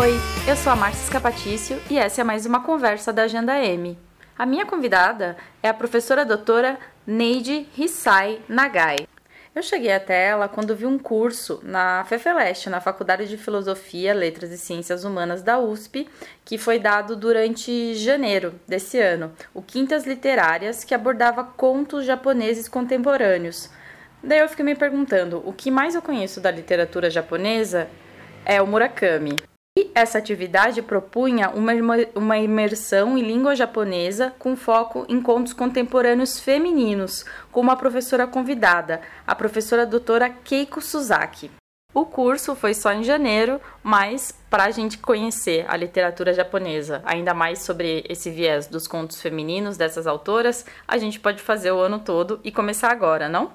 Oi, eu sou a Márcia Escapatício e essa é mais uma conversa da Agenda M. A minha convidada é a professora doutora Neide Hisai Nagai. Eu cheguei até ela quando vi um curso na FEFELESTE, na Faculdade de Filosofia, Letras e Ciências Humanas da USP, que foi dado durante janeiro desse ano, o Quintas Literárias, que abordava contos japoneses contemporâneos. Daí eu fiquei me perguntando, o que mais eu conheço da literatura japonesa é o Murakami. Essa atividade propunha uma, uma imersão em língua japonesa com foco em contos contemporâneos femininos, com uma professora convidada, a professora doutora Keiko Suzaki. O curso foi só em janeiro, mas para a gente conhecer a literatura japonesa, ainda mais sobre esse viés dos contos femininos dessas autoras, a gente pode fazer o ano todo e começar agora, não?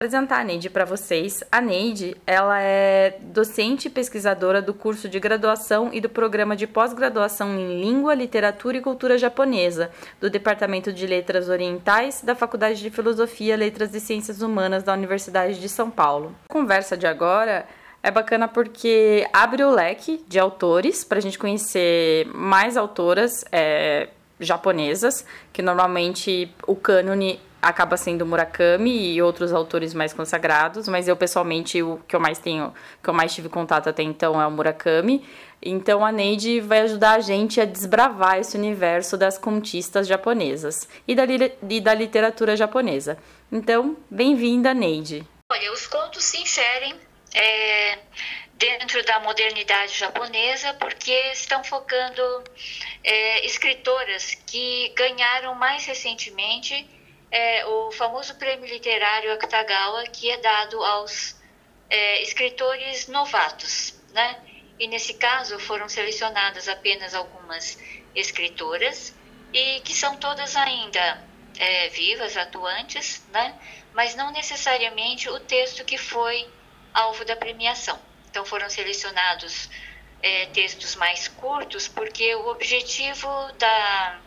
Apresentar a Neide para vocês. A Neide, ela é docente e pesquisadora do curso de graduação e do programa de pós-graduação em Língua, Literatura e Cultura Japonesa, do Departamento de Letras Orientais da Faculdade de Filosofia, Letras e Ciências Humanas da Universidade de São Paulo. A conversa de agora é bacana porque abre o leque de autores para a gente conhecer mais autoras é, japonesas, que normalmente o cânone acaba sendo Murakami e outros autores mais consagrados, mas eu pessoalmente o que eu mais tenho, que eu mais tive contato até então é o Murakami. Então a Neide vai ajudar a gente a desbravar esse universo das contistas japonesas e da, e da literatura japonesa. Então, bem-vinda, Neide. Olha, os contos se inserem é, dentro da modernidade japonesa porque estão focando é, escritoras que ganharam mais recentemente é o famoso prêmio literário Akutagawa, que é dado aos é, escritores novatos, né? E nesse caso foram selecionadas apenas algumas escritoras e que são todas ainda é, vivas, atuantes, né? Mas não necessariamente o texto que foi alvo da premiação. Então foram selecionados é, textos mais curtos porque o objetivo da,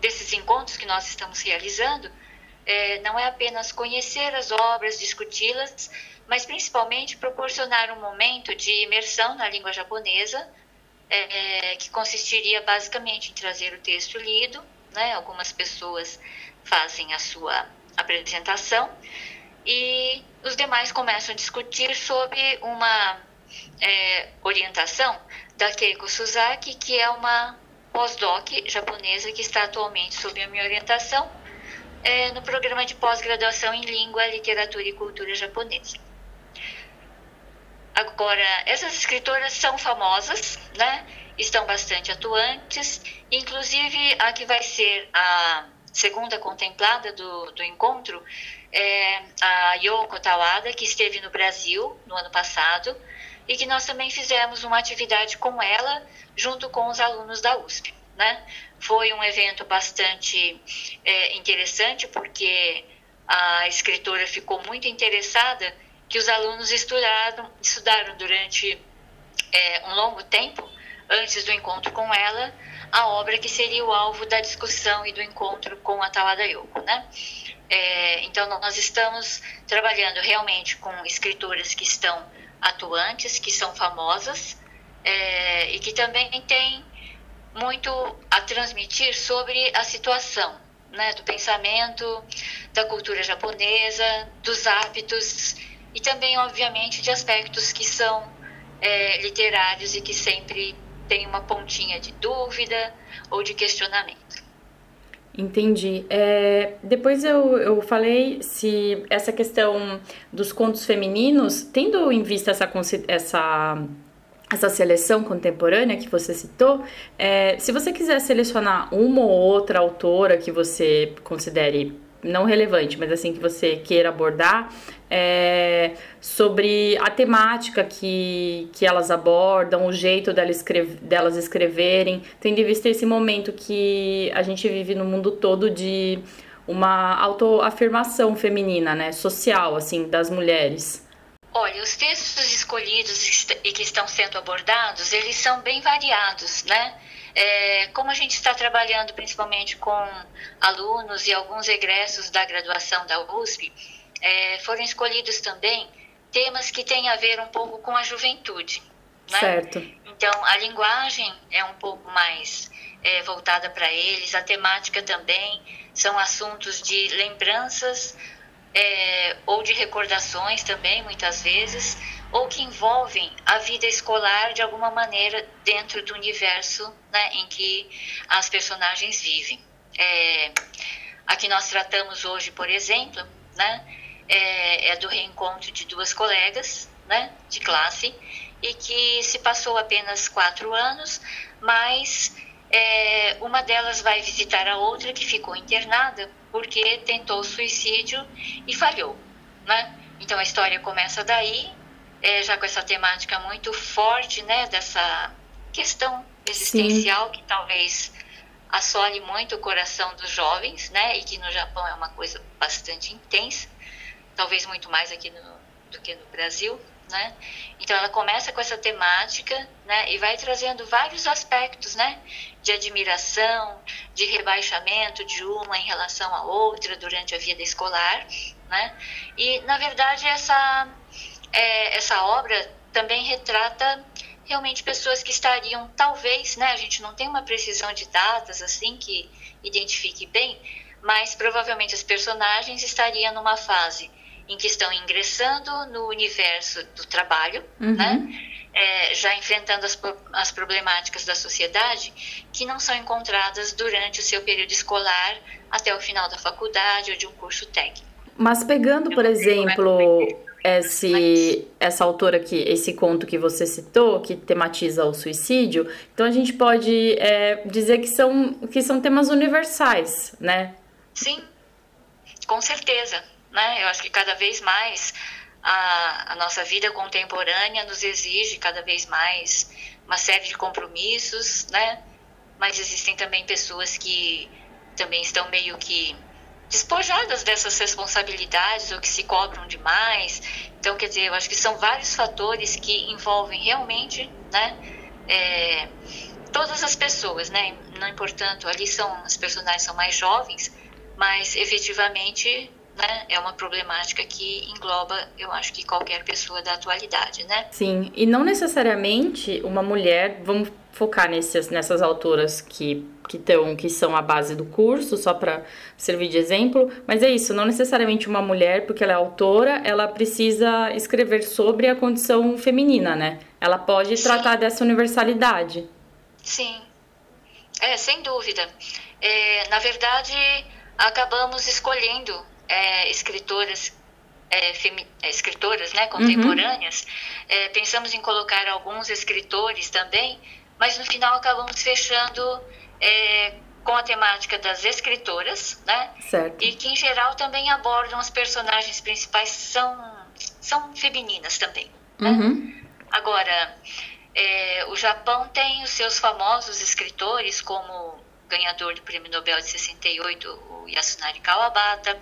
desses encontros que nós estamos realizando é, não é apenas conhecer as obras, discuti-las, mas principalmente proporcionar um momento de imersão na língua japonesa, é, que consistiria basicamente em trazer o texto lido, né? algumas pessoas fazem a sua apresentação, e os demais começam a discutir sobre uma é, orientação da Keiko Suzaki, que é uma pós-doc japonesa que está atualmente sob a minha orientação, é, no programa de pós-graduação em Língua, Literatura e Cultura Japonesa. Agora, essas escritoras são famosas, né? estão bastante atuantes, inclusive a que vai ser a segunda contemplada do, do encontro é a Yoko Tawada, que esteve no Brasil no ano passado, e que nós também fizemos uma atividade com ela, junto com os alunos da USP. Né? Foi um evento bastante é, interessante, porque a escritora ficou muito interessada que os alunos estudaram, estudaram durante é, um longo tempo, antes do encontro com ela, a obra que seria o alvo da discussão e do encontro com a Tawada Yoko, né? É, então, nós estamos trabalhando realmente com escritoras que estão atuantes, que são famosas é, e que também têm muito a transmitir sobre a situação né, do pensamento, da cultura japonesa, dos hábitos e também, obviamente, de aspectos que são é, literários e que sempre tem uma pontinha de dúvida ou de questionamento. Entendi. É, depois eu, eu falei se essa questão dos contos femininos, tendo em vista essa, essa essa seleção contemporânea que você citou, é, se você quiser selecionar uma ou outra autora que você considere não relevante, mas assim que você queira abordar, é, sobre a temática que, que elas abordam, o jeito delas, escrever, delas escreverem, tendo em vista esse momento que a gente vive no mundo todo de uma autoafirmação feminina, né, social, assim, das mulheres. Olha, os textos escolhidos e que estão sendo abordados, eles são bem variados, né? É, como a gente está trabalhando principalmente com alunos e alguns egressos da graduação da USP, é, foram escolhidos também temas que têm a ver um pouco com a juventude. Né? Certo. Então, a linguagem é um pouco mais é, voltada para eles, a temática também são assuntos de lembranças é, ou de recordações também, muitas vezes, ou que envolvem a vida escolar de alguma maneira dentro do universo né, em que as personagens vivem. É, a que nós tratamos hoje, por exemplo, né, é, é do reencontro de duas colegas né, de classe e que se passou apenas quatro anos, mas é, uma delas vai visitar a outra que ficou internada porque tentou suicídio e falhou, né? Então a história começa daí, é, já com essa temática muito forte, né? Dessa questão existencial Sim. que talvez assole muito o coração dos jovens, né? E que no Japão é uma coisa bastante intensa, talvez muito mais aqui no, do que no Brasil né? Então ela começa com essa temática, né, e vai trazendo vários aspectos, né, de admiração, de rebaixamento de uma em relação à outra durante a vida escolar, né? E na verdade essa é, essa obra também retrata realmente pessoas que estariam talvez, né, a gente não tem uma precisão de datas assim que identifique bem, mas provavelmente as personagens estariam numa fase em que estão ingressando no universo do trabalho, uhum. né? É, já enfrentando as, as problemáticas da sociedade que não são encontradas durante o seu período escolar até o final da faculdade ou de um curso técnico. Mas pegando, por exemplo, esse, essa autora aqui, esse conto que você citou, que tematiza o suicídio, então a gente pode é, dizer que são, que são temas universais, né? Sim, com certeza né? Eu acho que cada vez mais a, a nossa vida contemporânea nos exige cada vez mais uma série de compromissos, né? Mas existem também pessoas que também estão meio que despojadas dessas responsabilidades ou que se cobram demais. Então, quer dizer, eu acho que são vários fatores que envolvem realmente, né? É, todas as pessoas, né? Não importando, ali são as personagens são mais jovens, mas efetivamente né, é uma problemática que engloba, eu acho que qualquer pessoa da atualidade, né? Sim, e não necessariamente uma mulher, vamos focar nessas, nessas autoras que que, tão, que são a base do curso, só para servir de exemplo, mas é isso, não necessariamente uma mulher, porque ela é autora, ela precisa escrever sobre a condição feminina, né? Ela pode Sim. tratar dessa universalidade. Sim, é, sem dúvida. É, na verdade, acabamos escolhendo é, escritoras é, é, escritoras né, contemporâneas, uhum. é, pensamos em colocar alguns escritores também, mas no final acabamos fechando é, com a temática das escritoras, né? Certo. E que em geral também abordam as personagens principais são são femininas também. Né? Uhum. Agora, é, o Japão tem os seus famosos escritores como ganhador do Prêmio Nobel de 68, o Yasunari Kawabata,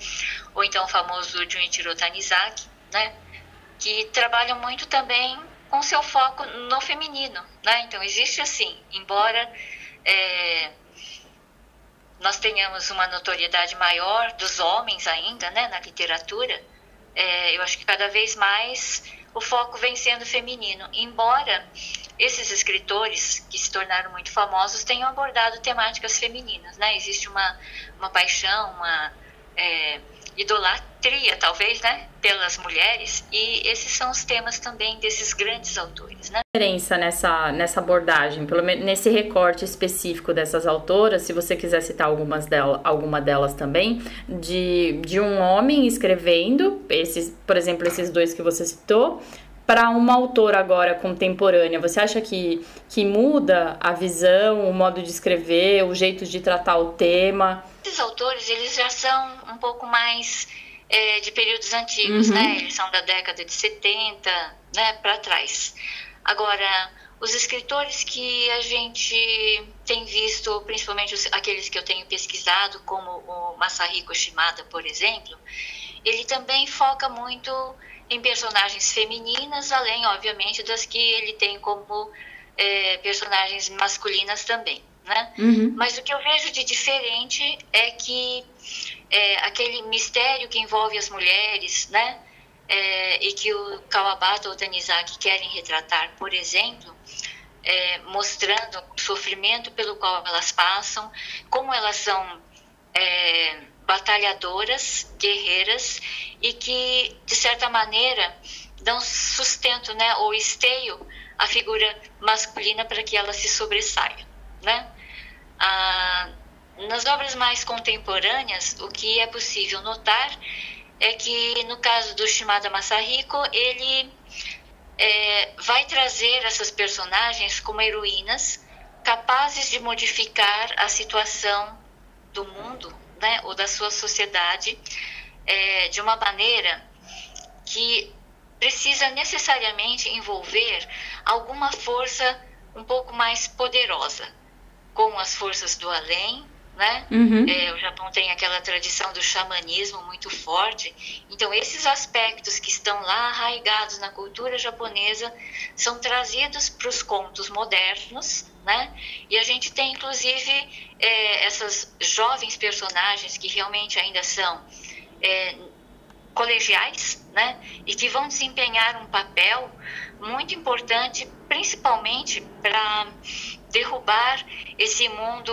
ou então o famoso Junichiro Tanizaki, né, que trabalham muito também com seu foco no feminino. Né? Então, existe assim, embora é, nós tenhamos uma notoriedade maior dos homens ainda né, na literatura, é, eu acho que cada vez mais o foco vem sendo feminino, embora esses escritores que se tornaram muito famosos tenham abordado temáticas femininas, né? Existe uma, uma paixão, uma é, idolatria, talvez, né? Pelas mulheres, e esses são os temas também desses grandes autores, né? diferença nessa, nessa abordagem, pelo menos nesse recorte específico dessas autoras, se você quiser citar algumas delas, alguma delas também, de, de um homem escrevendo, esses, por exemplo, esses dois que você citou, para uma autora agora contemporânea, você acha que, que muda a visão, o modo de escrever, o jeito de tratar o tema? Esses autores, eles já são um pouco mais é, de períodos antigos, uhum. né? Eles são da década de 70, né, para trás. Agora, os escritores que a gente tem visto, principalmente os, aqueles que eu tenho pesquisado, como o Masahiko Shimada, por exemplo, ele também foca muito em personagens femininas, além, obviamente, das que ele tem como é, personagens masculinas também. Né? Uhum. Mas o que eu vejo de diferente é que é, aquele mistério que envolve as mulheres, né? É, e que o Kawabata ou o Tanizaki querem retratar, por exemplo, é, mostrando o sofrimento pelo qual elas passam, como elas são é, batalhadoras, guerreiras e que, de certa maneira, dão sustento né, ou esteio à figura masculina para que ela se sobressaia. Né? Ah, nas obras mais contemporâneas, o que é possível notar é que, no caso do Shimada Masahiko, ele é, vai trazer essas personagens como heroínas capazes de modificar a situação do mundo né, ou da sua sociedade é, de uma maneira que precisa necessariamente envolver alguma força um pouco mais poderosa, como as forças do além, né? Uhum. É, o Japão tem aquela tradição do xamanismo muito forte. Então, esses aspectos que estão lá arraigados na cultura japonesa são trazidos para os contos modernos, né? E a gente tem, inclusive, é, essas jovens personagens que realmente ainda são é, colegiais, né? E que vão desempenhar um papel muito importante, principalmente para derrubar esse mundo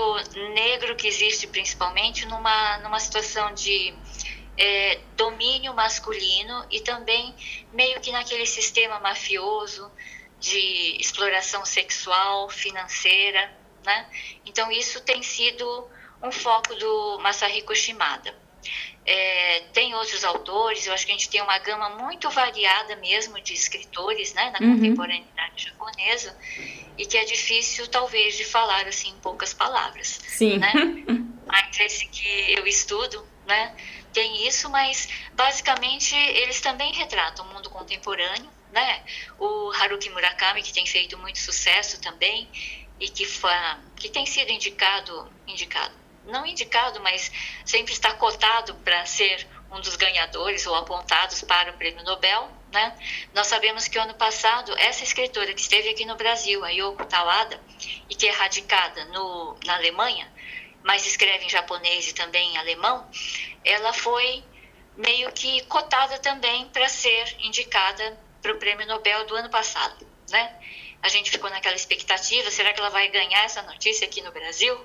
negro que existe principalmente numa, numa situação de é, domínio masculino e também meio que naquele sistema mafioso de exploração sexual, financeira, né? Então isso tem sido um foco do Masahiko Shimada. É, tem outros autores, eu acho que a gente tem uma gama muito variada mesmo de escritores né, na uhum. contemporaneidade japonesa e que é difícil talvez de falar assim em poucas palavras. Sim. Né? Mas esse que eu estudo, né, tem isso, mas basicamente eles também retratam o mundo contemporâneo, né? O Haruki Murakami que tem feito muito sucesso também e que foi, que tem sido indicado, indicado não indicado, mas sempre está cotado para ser um dos ganhadores ou apontados para o Prêmio Nobel. Né? Nós sabemos que ano passado, essa escritora que esteve aqui no Brasil, a Yoko Tawada, e que é radicada no, na Alemanha, mas escreve em japonês e também em alemão, ela foi meio que cotada também para ser indicada para o Prêmio Nobel do ano passado. Né? A gente ficou naquela expectativa: será que ela vai ganhar essa notícia aqui no Brasil?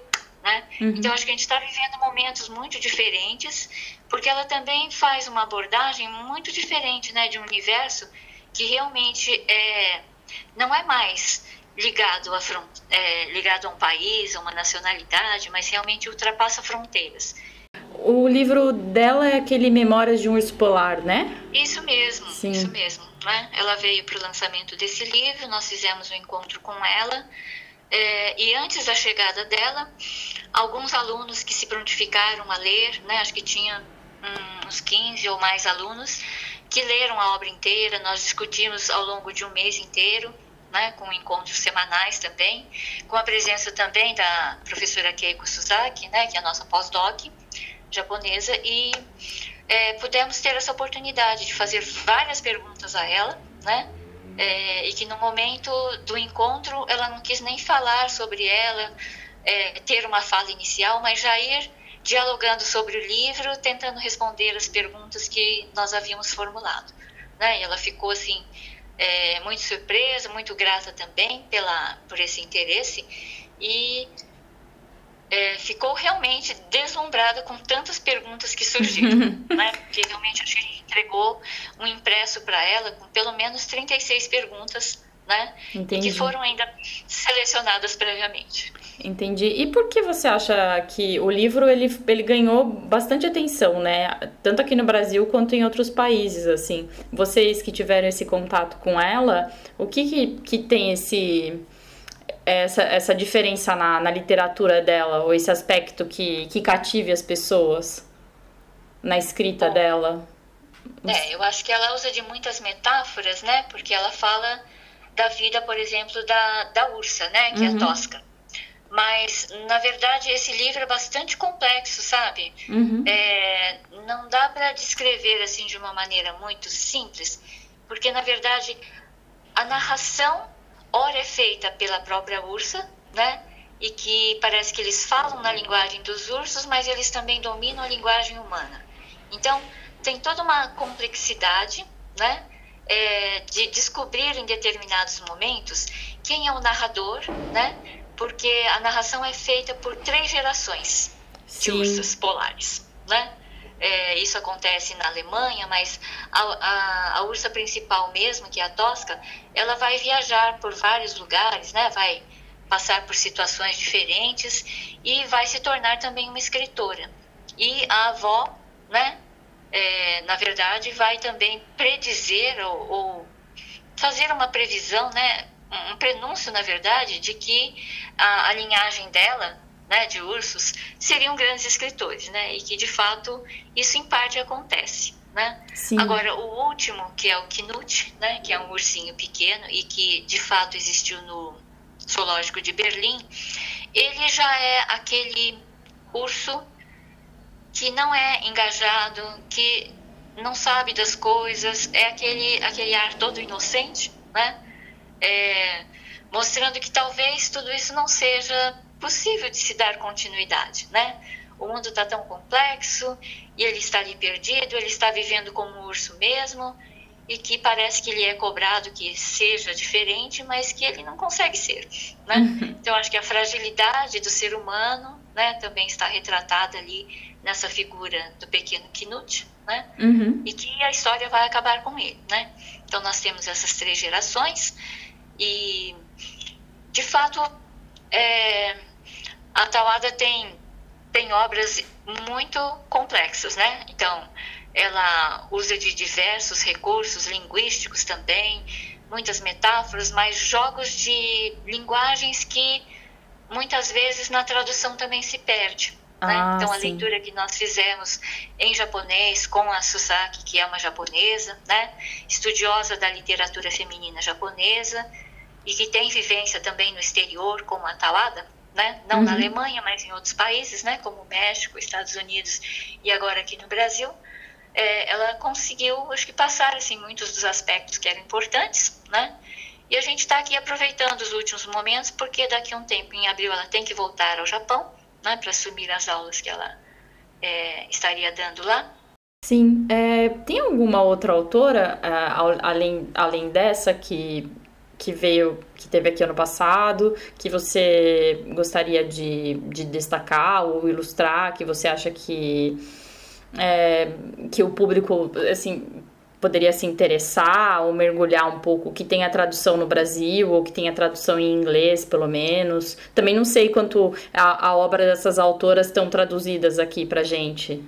Né? Uhum. Então, acho que a gente está vivendo momentos muito diferentes, porque ela também faz uma abordagem muito diferente né, de um universo que realmente é, não é mais ligado a, é, ligado a um país, a uma nacionalidade, mas realmente ultrapassa fronteiras. O livro dela é aquele Memórias de um Urso Polar, né? Isso mesmo, Sim. isso mesmo. Né? Ela veio para o lançamento desse livro, nós fizemos um encontro com ela, é, e antes da chegada dela, alguns alunos que se prontificaram a ler, né, acho que tinha uns 15 ou mais alunos, que leram a obra inteira, nós discutimos ao longo de um mês inteiro, né, com encontros semanais também, com a presença também da professora Keiko Suzaki, né, que é a nossa pós-doc japonesa, e é, pudemos ter essa oportunidade de fazer várias perguntas a ela, né, é, e que no momento do encontro ela não quis nem falar sobre ela, é, ter uma fala inicial, mas já ir dialogando sobre o livro, tentando responder as perguntas que nós havíamos formulado. Né? E ela ficou assim é, muito surpresa, muito grata também pela por esse interesse e é, ficou realmente deslumbrada com tantas perguntas que surgiram, né? Porque realmente a gente entregou um impresso para ela com pelo menos 36 perguntas, né? Entendi. Que foram ainda selecionadas previamente. Entendi. E por que você acha que o livro ele, ele ganhou bastante atenção, né? Tanto aqui no Brasil quanto em outros países, assim. Vocês que tiveram esse contato com ela, o que que, que tem esse essa, essa diferença na, na literatura dela, ou esse aspecto que, que cative as pessoas na escrita Bom, dela? É, eu acho que ela usa de muitas metáforas, né? Porque ela fala da vida, por exemplo, da, da ursa, né? Que uhum. é tosca. Mas, na verdade, esse livro é bastante complexo, sabe? Uhum. É, não dá para descrever assim de uma maneira muito simples, porque, na verdade, a narração ora é feita pela própria ursa, né? E que parece que eles falam na linguagem dos ursos, mas eles também dominam a linguagem humana. Então, tem toda uma complexidade, né? é, de descobrir em determinados momentos quem é o narrador, né? Porque a narração é feita por três gerações Sim. de ursos polares, né? É, isso acontece na Alemanha, mas a, a, a, ursa principal mesmo, que é a Tosca, ela vai viajar por vários lugares, né? Vai passar por situações diferentes e vai se tornar também uma escritora. E a avó, né? É, na verdade, vai também predizer ou, ou, fazer uma previsão, né? Um prenúncio, na verdade, de que a, a linhagem dela né, de ursos seriam grandes escritores, né, e que de fato isso em parte acontece. Né? Agora, o último, que é o Knut, né, que é um ursinho pequeno e que de fato existiu no zoológico de Berlim, ele já é aquele urso que não é engajado, que não sabe das coisas, é aquele, aquele ar todo inocente, né? É, mostrando que talvez tudo isso não seja possível de se dar continuidade, né? O mundo está tão complexo e ele está ali perdido, ele está vivendo como um urso mesmo e que parece que ele é cobrado que seja diferente, mas que ele não consegue ser, né? Uhum. Então acho que a fragilidade do ser humano, né, também está retratada ali nessa figura do pequeno Knut, né? Uhum. E que a história vai acabar com ele, né? Então nós temos essas três gerações e de fato é, a Tawada tem, tem obras muito complexas, né? Então, ela usa de diversos recursos linguísticos também, muitas metáforas, mas jogos de linguagens que muitas vezes na tradução também se perde. Né? Ah, então, a sim. leitura que nós fizemos em japonês com a Susaki, que é uma japonesa, né? estudiosa da literatura feminina japonesa e que tem vivência também no exterior, como a Tawada, né? Não uhum. na Alemanha, mas em outros países, né? Como México, Estados Unidos e agora aqui no Brasil, é, ela conseguiu, acho que passar assim muitos dos aspectos que eram importantes, né? E a gente está aqui aproveitando os últimos momentos, porque daqui a um tempo, em abril, ela tem que voltar ao Japão, né? Para assumir as aulas que ela é, estaria dando lá. Sim. É, tem alguma outra autora, uh, além, além dessa, que que veio, que teve aqui ano passado, que você gostaria de, de destacar ou ilustrar, que você acha que, é, que o público, assim, poderia se interessar ou mergulhar um pouco, que tem a tradução no Brasil ou que tem a tradução em inglês, pelo menos. Também não sei quanto a, a obra dessas autoras estão traduzidas aqui pra gente.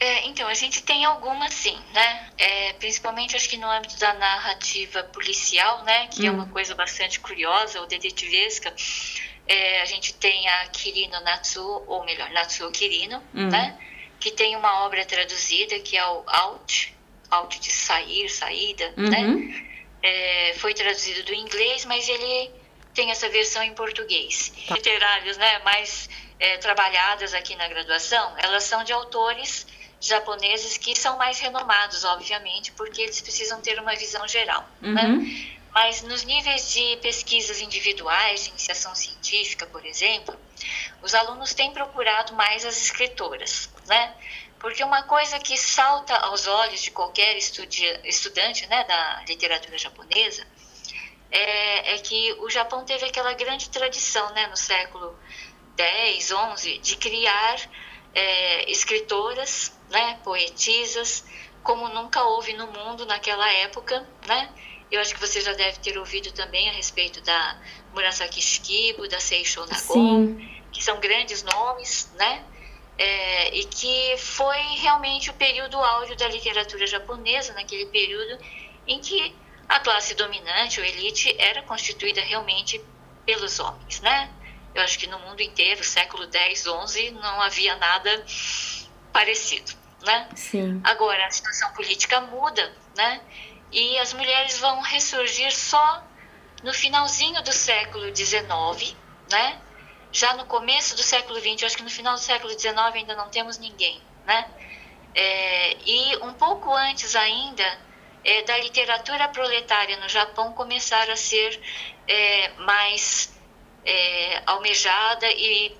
É, então, a gente tem algumas sim, né? É, principalmente acho que no âmbito da narrativa policial, né? Que é uma hum. coisa bastante curiosa, ou detetivesca. É, a gente tem a Kirino Natsuo, ou melhor, Natsuo Kirino, hum. né? Que tem uma obra traduzida que é o Out, Out de sair, saída, né? uhum. né? É, foi traduzido do inglês, mas ele tem essa versão em português. Tá. Literários, né? Mais é, trabalhadas aqui na graduação, elas são de autores japoneses que são mais renomados, obviamente, porque eles precisam ter uma visão geral, uhum. né? Mas nos níveis de pesquisas individuais, de iniciação científica, por exemplo, os alunos têm procurado mais as escritoras, né? Porque uma coisa que salta aos olhos de qualquer estudante né, da literatura japonesa é, é, que o Japão teve aquela grande tradição né, no século X, XI, de criar é, escritoras né, poetisas, como nunca houve no mundo naquela época, né? Eu acho que você já deve ter ouvido também a respeito da Murasaki Shikibu, da Seishou Nagon, que são grandes nomes, né? É, e que foi realmente o período áureo da literatura japonesa, naquele período em que a classe dominante, ou elite, era constituída realmente pelos homens, né? Eu acho que no mundo inteiro, século X, XI, não havia nada parecido né? Sim. Agora a situação política muda, né? E as mulheres vão ressurgir só no finalzinho do século XIX, né? Já no começo do século XX, acho que no final do século XIX ainda não temos ninguém, né? É, e um pouco antes ainda é, da literatura proletária no Japão começar a ser é, mais é, almejada e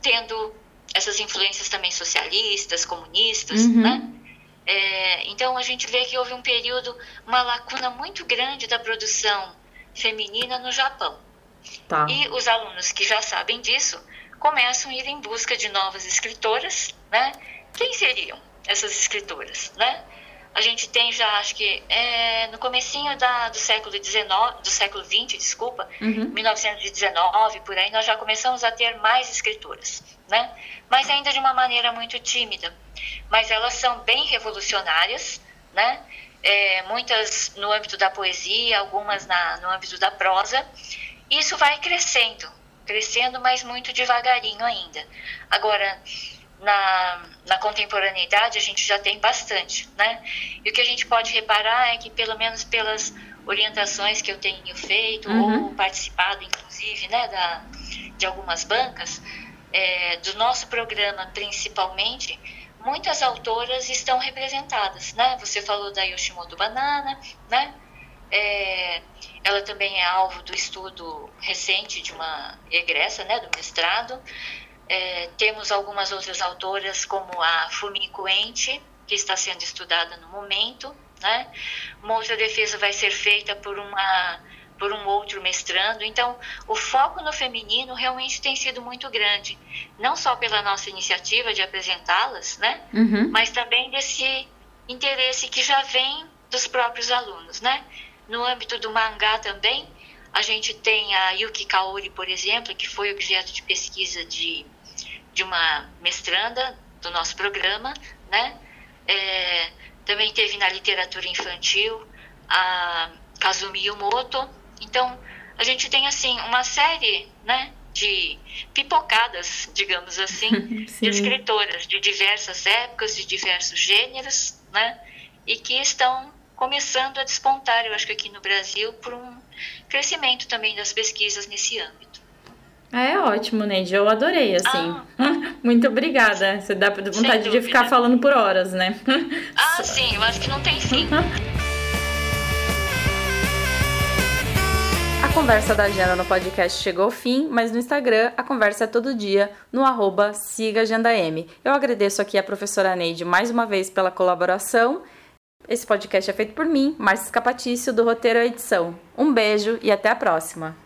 tendo essas influências também socialistas, comunistas, uhum. né? É, então a gente vê que houve um período, uma lacuna muito grande da produção feminina no Japão. Tá. E os alunos que já sabem disso começam a ir em busca de novas escritoras, né? Quem seriam essas escritoras, né? A gente tem já, acho que é, no comecinho da, do século XIX, do século XX, desculpa, uhum. 1919, por aí, nós já começamos a ter mais escritoras, né? Mas ainda de uma maneira muito tímida. Mas elas são bem revolucionárias, né? É, muitas no âmbito da poesia, algumas na, no âmbito da prosa. Isso vai crescendo, crescendo, mas muito devagarinho ainda. Agora, na, na contemporaneidade a gente já tem bastante, né? E o que a gente pode reparar é que pelo menos pelas orientações que eu tenho feito uhum. ou participado, inclusive, né, da, de algumas bancas, é, do nosso programa principalmente, muitas autoras estão representadas, né? Você falou da Yoshimoto Banana, né? É, ela também é alvo do estudo recente de uma egressa, né, do mestrado. É, temos algumas outras autoras, como a Fumiko Ente, que está sendo estudada no momento. Né? Uma outra defesa vai ser feita por, uma, por um outro mestrando. Então, o foco no feminino realmente tem sido muito grande, não só pela nossa iniciativa de apresentá-las, né? Uhum. mas também desse interesse que já vem dos próprios alunos. Né? No âmbito do mangá também, a gente tem a Yuki Kaori, por exemplo, que foi objeto de pesquisa de de uma mestranda do nosso programa, né? É, também teve na literatura infantil a Kazumi Yumoto. Então, a gente tem, assim, uma série, né, de pipocadas, digamos assim, de escritoras de diversas épocas, de diversos gêneros, né, e que estão começando a despontar, eu acho que aqui no Brasil, por um crescimento também das pesquisas nesse âmbito. É ótimo, Neide. Eu adorei, assim. Ah. Muito obrigada. Você dá vontade de ficar falando por horas, né? Ah, sim. Eu acho que não tem fim. A conversa da agenda no podcast chegou ao fim, mas no Instagram a conversa é todo dia no arroba sigaAgendaM. Eu agradeço aqui a professora Neide mais uma vez pela colaboração. Esse podcast é feito por mim, Márcia Capatício, do Roteiro à Edição. Um beijo e até a próxima!